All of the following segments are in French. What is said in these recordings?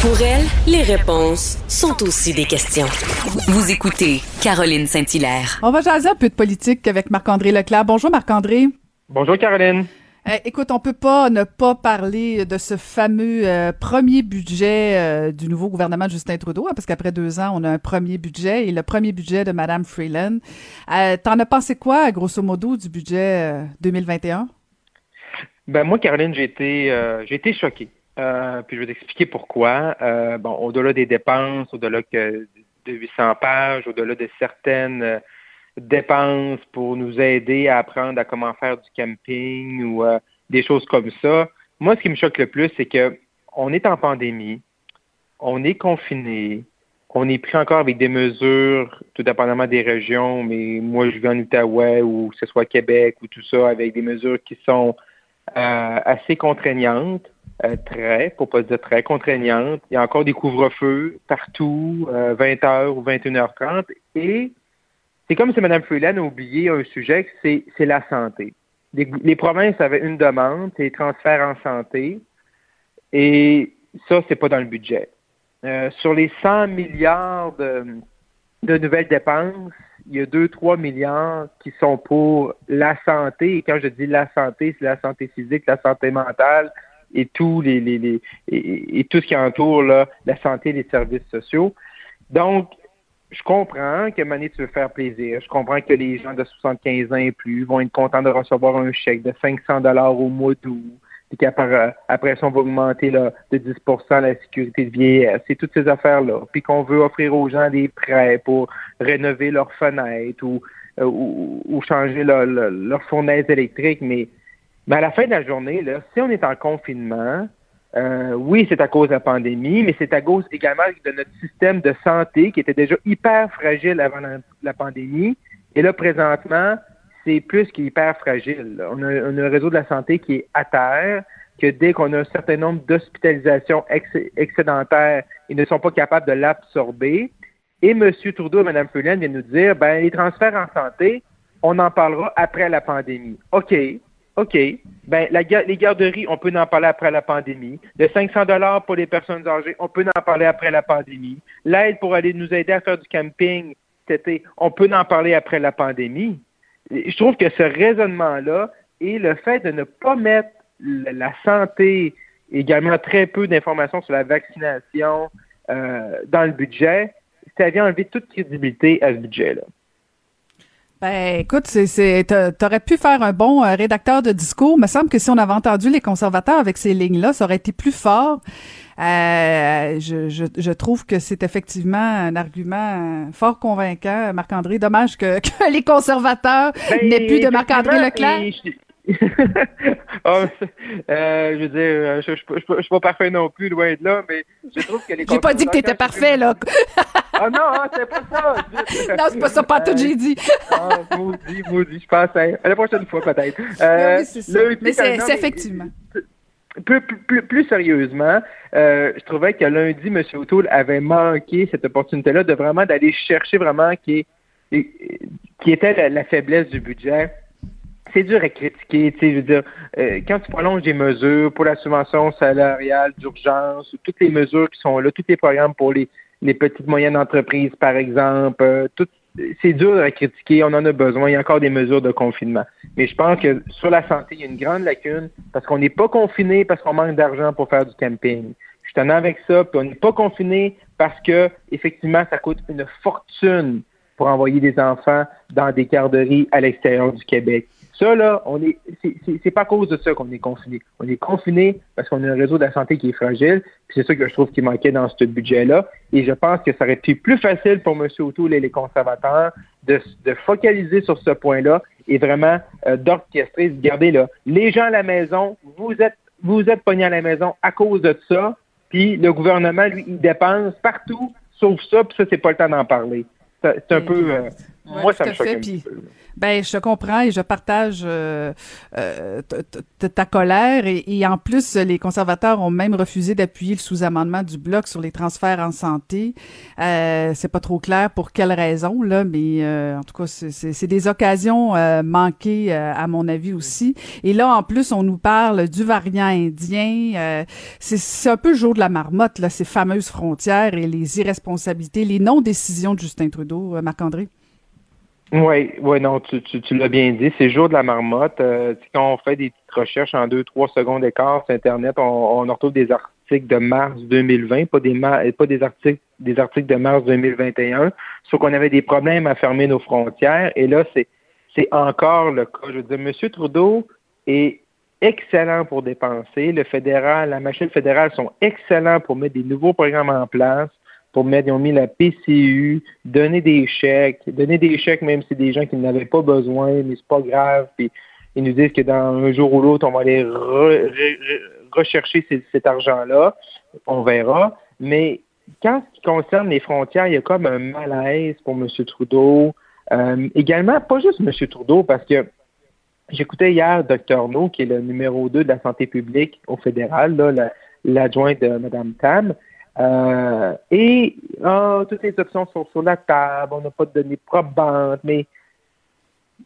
Pour elle, les réponses sont aussi des questions. Vous écoutez Caroline Saint-Hilaire. On va jaser un peu de politique avec Marc-André Leclerc. Bonjour Marc-André. Bonjour Caroline. Euh, écoute, on peut pas ne pas parler de ce fameux euh, premier budget euh, du nouveau gouvernement de Justin Trudeau, hein, parce qu'après deux ans, on a un premier budget et le premier budget de Madame Freeland. T'en as pensé quoi, grosso modo, du budget 2021? Ben moi, Caroline, j'ai été, j'ai été choquée. Puis je vais t'expliquer pourquoi. bon, au-delà des dépenses, au-delà de 800 pages, au-delà de certaines dépenses pour nous aider à apprendre à comment faire du camping ou euh, des choses comme ça. Moi, ce qui me choque le plus, c'est que on est en pandémie, on est confiné, on est pris encore avec des mesures, tout dépendamment des régions, mais moi, je vis en Outaouais ou que ce soit Québec ou tout ça, avec des mesures qui sont euh, assez contraignantes, euh, très, pour pas dire très contraignantes. Il y a encore des couvre-feux partout, 20h ou 21h30, et c'est comme si Mme Freeland a oublié un sujet, c'est, la santé. Les, provinces avaient une demande, c'est les transferts en santé, et ça, c'est pas dans le budget. Euh, sur les 100 milliards de, nouvelles dépenses, il y a 2-3 milliards qui sont pour la santé. Et quand je dis la santé, c'est la santé physique, la santé mentale et tout, les, les, et, tout ce qui entoure la santé et les services sociaux. Donc, je comprends que Mané, tu veux faire plaisir. Je comprends que les gens de 75 ans et plus vont être contents de recevoir un chèque de 500 dollars au mois d'août. Puis qu'après après ça, on va augmenter là, de 10 la sécurité de vieillesse. C'est toutes ces affaires-là. Puis qu'on veut offrir aux gens des prêts pour rénover leurs fenêtres ou, euh, ou, changer leur, leur, fournaise électrique. Mais, mais à la fin de la journée, là, si on est en confinement, euh, oui, c'est à cause de la pandémie, mais c'est à cause également de notre système de santé qui était déjà hyper fragile avant la, pandémie. Et là, présentement, c'est plus qu'hyper fragile. On a, un réseau de la santé qui est à terre, que dès qu'on a un certain nombre d'hospitalisations excédentaires, ils ne sont pas capables de l'absorber. Et M. Trudeau et Mme Fullen viennent nous dire, ben, les transferts en santé, on en parlera après la pandémie. OK, OK, ben les garderies, on peut en parler après la pandémie. Le 500 dollars pour les personnes âgées, on peut en parler après la pandémie. L'aide pour aller nous aider à faire du camping on peut en parler après la pandémie. Je trouve que ce raisonnement-là et le fait de ne pas mettre la santé, également très peu d'informations sur la vaccination euh, dans le budget, ça vient enlever toute crédibilité à ce budget-là. Ben, écoute, c'est, t'aurais pu faire un bon euh, rédacteur de discours. Il me semble que si on avait entendu les conservateurs avec ces lignes-là, ça aurait été plus fort. Euh, je, je, je, trouve que c'est effectivement un argument fort convaincant, Marc-André. Dommage que, que les conservateurs ben, n'aient plus de Marc-André Leclerc. oh, euh, je veux dire, euh, je, je, je, suis pas parfait non plus, loin de là, mais je trouve que les J'ai pas dit que t'étais parfait, là. ah non, hein, c'est pas ça. non, c'est pas ça, pas tout, j'ai dit. ah, maudit, maudit, je pense à, la prochaine fois, peut-être. Euh, oui, mais c'est effectivement. Plus, plus, plus, sérieusement, euh, je trouvais que lundi, M. O'Toole avait manqué cette opportunité-là de vraiment d'aller chercher vraiment qui, qui était la faiblesse du budget c'est dur à critiquer. Tu sais, je veux dire, euh, quand tu prolonges des mesures pour la subvention salariale d'urgence, toutes les mesures qui sont là, tous les programmes pour les, les petites moyennes entreprises, par exemple, euh, c'est dur à critiquer. On en a besoin. Il y a encore des mesures de confinement. Mais je pense que sur la santé, il y a une grande lacune parce qu'on n'est pas confiné parce qu'on manque d'argent pour faire du camping. Je suis avec ça, puis on n'est pas confiné parce que effectivement, ça coûte une fortune pour envoyer des enfants dans des garderies à l'extérieur du Québec. Ça, là, on est, c'est pas à cause de ça qu'on est confiné. On est confiné parce qu'on a un réseau de la santé qui est fragile. Puis c'est ça que je trouve qui manquait dans ce budget-là. Et je pense que ça aurait été plus facile pour M. O'Toole et les conservateurs de, de focaliser sur ce point-là et vraiment euh, d'orchestrer, de garder là. Les gens à la maison, vous êtes, vous êtes pognés à la maison à cause de ça. Puis le gouvernement, lui, il dépense partout, sauf ça, puis ça, c'est pas le temps d'en parler. C'est un peu, euh, Moi, ça me choque un peu. Ben, je comprends et je partage euh, euh, ta colère. Et, en plus, les conservateurs ont même refusé d'appuyer le sous-amendement du bloc sur les transferts en santé. Euh, c'est pas trop clair pour quelle raison, là, mais euh, en tout cas, c'est des occasions euh, manquées, à mon avis aussi. Et là, en plus, on nous parle du variant indien. c'est un peu le jour de la marmotte, là, ces fameuses frontières et les irresponsabilités, les non-décisions de Justin Trudeau, Marc-André. Oui, oui, non, tu, tu, l'as bien dit. C'est jour de la marmotte. Euh, quand on fait des petites recherches en deux, trois secondes d'écart sur Internet, on, on retrouve des articles de mars 2020, pas des, pas des articles des articles de mars 2021, sauf qu'on avait des problèmes à fermer nos frontières. Et là, c'est encore le cas. Je veux dire, M. Trudeau est excellent pour dépenser. Le fédéral, la machine fédérale sont excellents pour mettre des nouveaux programmes en place pour mettre, ils ont mis la PCU, donner des chèques, donner des chèques même si c'est des gens qui n'avaient pas besoin, mais c'est pas grave. Puis ils nous disent que dans un jour ou l'autre, on va aller rechercher cet argent-là. On verra. Mais quand ce qui concerne les frontières, il y a comme un malaise pour M. Trudeau. Euh, également, pas juste M. Trudeau, parce que j'écoutais hier Dr. No, qui est le numéro 2 de la santé publique au fédéral, l'adjoint de Mme Tam, euh, et oh, toutes les options sont sur la table, on n'a pas de données probantes, mais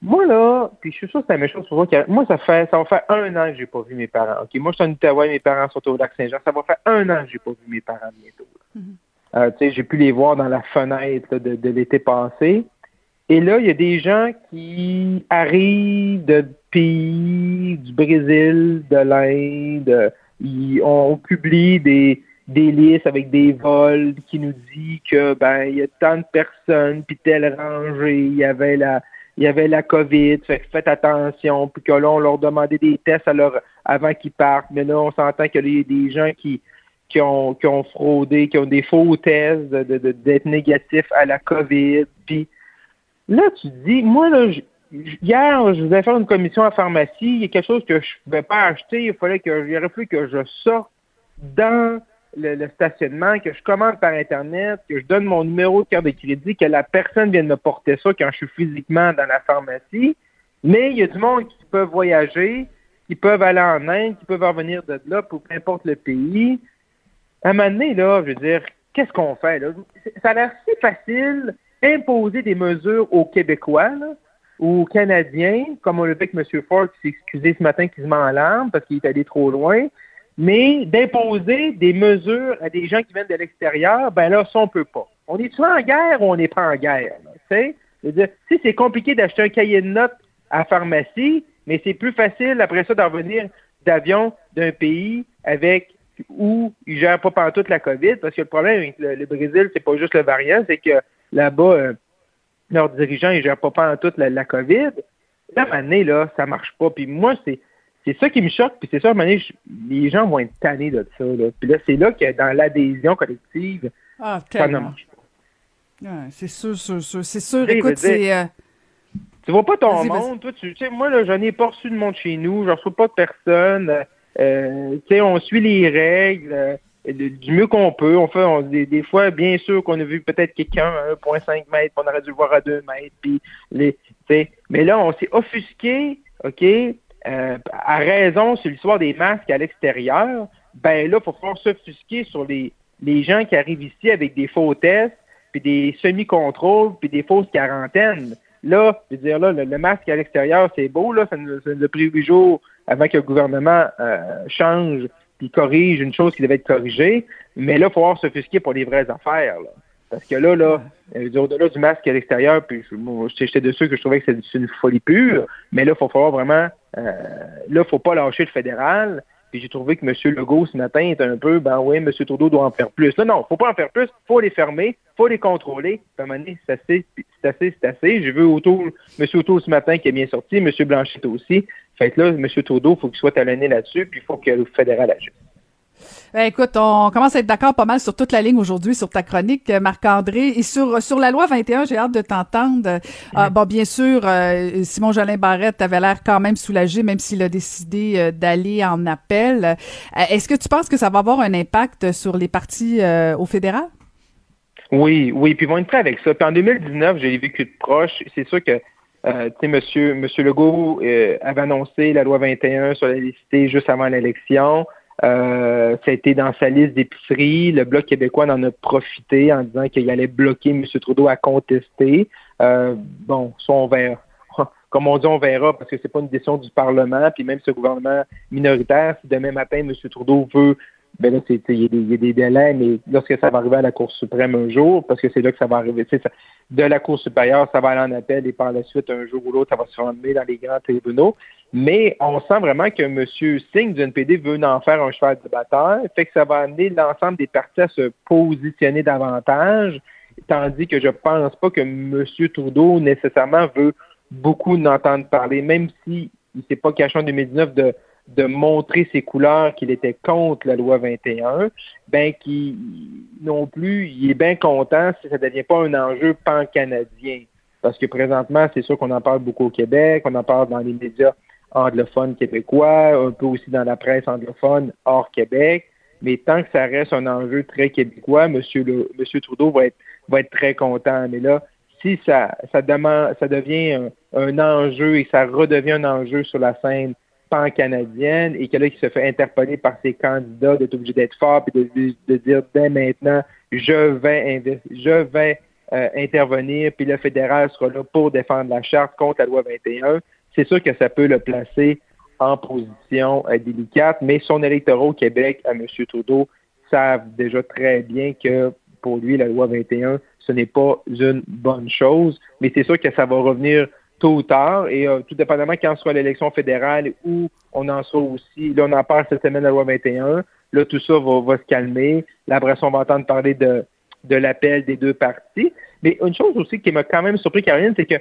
moi là, puis je suis sûr que c'est la même chose pour vous. Moi, ça fait ça va faire un an que j'ai pas vu mes parents. Moi je suis en Outaouais, mes parents sont au lac Saint-Jean. Ça va faire un an que j'ai pas vu mes parents bientôt. Mm-hmm. Euh, tu sais, j'ai pu les voir dans la fenêtre de, de l'été passé. Et là, il y a des gens qui arrivent de pays, du Brésil, de l'Inde. Ils ont publié des des listes avec des vols qui nous dit que ben il y a tant de personnes puis telle rangée il y avait la il y avait la COVID, faites attention, puis que là, on leur demandait des tests avant qu'ils partent, mais là, on s'entend qu'il y a des gens qui, qui ont, qui ont fraudé, qui ont des faux tests d'être de, de, négatifs à la COVID. Puis là, tu dis, moi, là, hier, je voulais faire une commission à pharmacie, il y a quelque chose que je ne pouvais pas acheter, il fallait que, aurait fallu que je sorte dans le, stationnement, que je commande par Internet, que je donne mon numéro de carte de crédit, que la personne vienne me porter ça quand je suis physiquement dans la pharmacie. Mais il y a du monde qui peut voyager, qui peuvent aller en Inde, qui peuvent revenir de là, pour peu importe le pays. À un moment donné, là, je veux dire, qu'est-ce qu'on fait? Là? Ça a l'air si facile imposer des mesures aux Québécois ou aux Canadiens, comme on le fait avec M. Ford qui s'est excusé ce matin qu'il se met en larmes parce qu'il est allé trop loin mais d'imposer des mesures à des gens qui viennent de l'extérieur, ben là, ça, on peut pas. On est soit en guerre ou on n'est pas en guerre. Tu si c'est compliqué d'acheter un cahier de notes à pharmacie, mais c'est plus facile après ça d'en venir d'avion d'un pays avec où ils gèrent pas toute la COVID, parce que le problème avec le, Brésil, c'est pas juste le variant, c'est que là-bas, euh, leurs dirigeants, ils gèrent pas toute la, la COVID. Là, année, là, ça marche pas. Puis moi, c'est c'est ça qui me choque, puis c'est ça, à un moment donné, les gens vont être tannés de ça. Là. Puis là, c'est là que dans l'adhésion collective, ah, ça ne marche pas. c'est sûr, sûr, sûr. C'est sûr, écoute, c'est... Euh, tu vois pas ton monde, toi, tu sais, moi, là, j'en ai pas reçu de monde chez nous, je reçois pas de personne. Euh, tu sais, on suit les règles euh, du mieux qu'on peut. On fait des, des, fois, bien sûr qu'on a vu peut-être quelqu'un à 1,5 mètres, on aurait dû le voir à 2 mètres, puis les, mais là, on s'est offusqué, OK, euh, à raison sur l'histoire des masques à l'extérieur, ben là, il faut falloir s'offusquer sur les, les gens qui arrivent ici avec des faux tests, puis des semi-contrôles, puis des fausses quarantaines. Là, je veux dire, là, le, masque à l'extérieur, c'est beau, là, ça nous, a pris huit jours avant que le gouvernement euh, change puis corrige une chose qui devait être corrigée. Mais là, il faut falloir s'offusquer pour les vraies affaires. Là. Parce que là, là, euh, au-delà du masque à l'extérieur, puis j'étais de ceux que je trouvais que c'est une folie pure, mais là, il faut falloir vraiment, euh, là, il faut pas lâcher le fédéral. Puis j'ai trouvé que M. Legault ce matin est un peu, ben oui, M. Trudeau doit en faire plus. Là, non, faut pas en faire plus, faut les fermer, faut les contrôler. À un moment donné, c'est assez, c'est assez, c'est assez. J'ai vu autour, M. Autour ce matin qui est bien sorti, M. Blanchette aussi. Fait que là, M. Trudeau, il faut qu'il soit talonné là-dessus, puis il faut que le fédéral agisse. Ben, écoute, on commence à être d'accord pas mal sur toute la ligne aujourd'hui sur ta chronique, Marc-André. Et sur, sur la loi 21, j'ai hâte de t'entendre. Ah, bon, bien sûr, euh, Simon Jolin Barrette avait l'air quand même soulagé, même s'il a décidé euh, d'aller en appel. Euh, est-ce que tu penses que ça va avoir un impact sur les partis au fédéral? Oui, oui, puis ils vont être prêts avec ça. Puis en 2019, j'ai vécu de proche. C'est sûr que euh, tu sais, monsieur, monsieur Legault euh, avait annoncé la loi 21 sur la laïcité juste avant l'élection. Euh, ça a été dans sa liste d'épicerie. Le Bloc québécois en a profité en disant qu'il allait bloquer M. Trudeau à contester. Euh, bon, ça, on verra. Comme on dit, on verra parce que c'est pas une décision du Parlement. Puis même ce gouvernement minoritaire, si demain matin, M. Trudeau veut ben là, il y, a des délais, mais lorsque ça va arriver à la Cour suprême un jour, parce que c'est là que ça va arriver, de la Cour supérieure, ça va aller en appel et par la suite, un jour ou l'autre, ça va se ramener dans les grands tribunaux. Mais on sent vraiment que M. Singh du NPD veut en faire un cheval de bataille, fait que ça va amener l'ensemble des partis à se positionner davantage, tandis que je pense pas que M. Trudeau nécessairement veut beaucoup n'entendre parler, même si il s'est pas caché en 2019 de de montrer ses couleurs qu'il était contre la loi 21, ben qui non plus, il est bien content si ça ne devient pas un enjeu pan-canadien. Parce que présentement, c'est sûr qu'on en parle beaucoup au Québec, on en parle dans les médias anglophones québécois, un peu aussi dans la presse anglophone hors Québec. Mais tant que ça reste un enjeu très québécois, M. Le, Trudeau va être, très content. Mais là, si ça, demande, ça devient un enjeu et ça redevient un enjeu sur la scène pan-canadienne et que là, qui se fait interpeller par ses candidats d'être obligé d'être fort et de, dire dès maintenant, je vais, je vais euh, intervenir, puis le fédéral sera là pour défendre la charte contre la loi 21. C'est sûr que ça peut le placer en position euh, délicate, mais son électorat au Québec, à M. Trudeau, savent déjà très bien que pour lui, la loi 21, ce n'est pas une bonne chose, mais c'est sûr que ça va revenir tôt ou tard, et euh, tout dépendamment quand soit l'élection fédérale où on en sera aussi, là on en parle cette semaine à la loi 21, là tout ça va, se calmer, là après va entendre parler de, de l'appel des deux partis. Mais une chose aussi qui m'a quand même surpris, Caroline, c'est que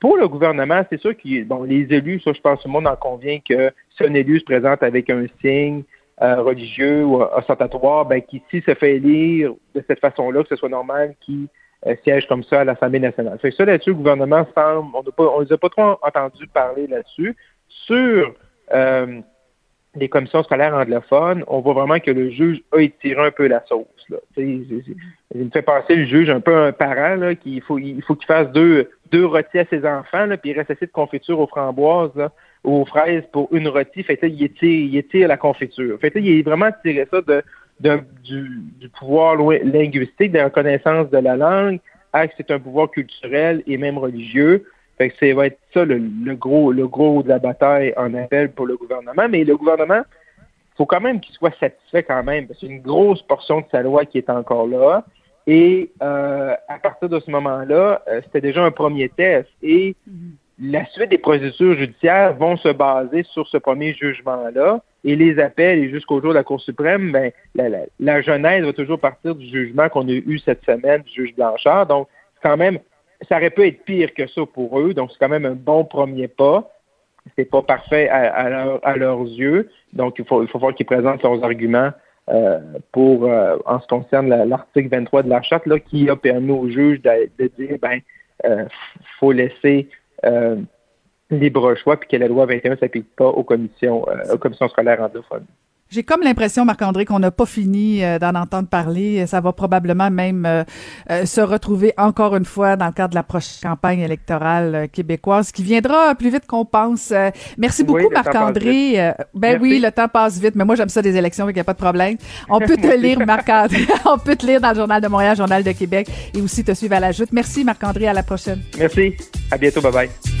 pour le gouvernement, c'est sûr que bon, les élus, ça je pense que tout le monde en convient que si un élu se présente avec un signe euh, religieux ou ostentatoire, ben, qui s'il se fait élire de cette façon-là, que ce soit normal qu'il euh, siège comme ça à l'Assemblée nationale. Fait ça là-dessus, le gouvernement semble, on ne les a pas trop entendu parler là-dessus. Sur euh, les commissions scolaires anglophones, on voit vraiment que le juge a étiré un peu la sauce. Là. Il me fait penser le juge un peu un parent là, qu'il faut il faut qu'il fasse deux deux rôtis à ses enfants, là, puis il reste assez de confiture aux framboises ou aux fraises pour une rôtie. Fait que il étire, il étire la confiture. Fait que il est vraiment tiré ça de du, du, pouvoir linguistique, de la reconnaissance de la langue, à que c'est un pouvoir culturel et même religieux. Fait que ça va être ça le, gros le gros de la bataille en appel pour le gouvernement. Mais le gouvernement, faut quand même qu'il soit satisfait quand même, parce que c'est une grosse portion de sa loi qui est encore là. Et euh, à partir de ce moment-là, euh, c'était déjà un premier test. Et mm-hmm la suite des procédures judiciaires vont se baser sur ce premier jugement-là et les appels et jusqu'au jour de la Cour suprême, ben, la, la, la, genèse va toujours partir du jugement qu'on a eu cette semaine du juge Blanchard. Donc, quand même, ça aurait pu être pire que ça pour eux. Donc, c'est quand même un bon premier pas. C'est pas parfait à, leurs yeux. Donc, il faut, il faut voir qu'ils présentent leurs arguments euh, pour, euh, en ce qui concerne l'article 23 de la charte, là, qui a permis au juge de, de dire, ben, euh, faut laisser euh, libre choix, puis que la loi 21 ne s'applique pas aux commissions, euh, aux commissions scolaires anglophones. J'ai comme l'impression, Marc-André, qu'on n'a pas fini euh, d'en entendre parler. Ça va probablement même euh, euh, se retrouver encore une fois dans le cadre de la prochaine campagne électorale québécoise, qui viendra plus vite qu'on pense. merci beaucoup, Marc-André. ben oui, le temps passe vite, mais moi j'aime ça des élections, il n'y a pas de problème. On peut te lire, Marc-André. On peut te lire dans le Journal de Montréal, Journal de Québec, et aussi te suivre à la joute. Merci, Marc-André. À la prochaine. Merci. À bientôt. Bye bye.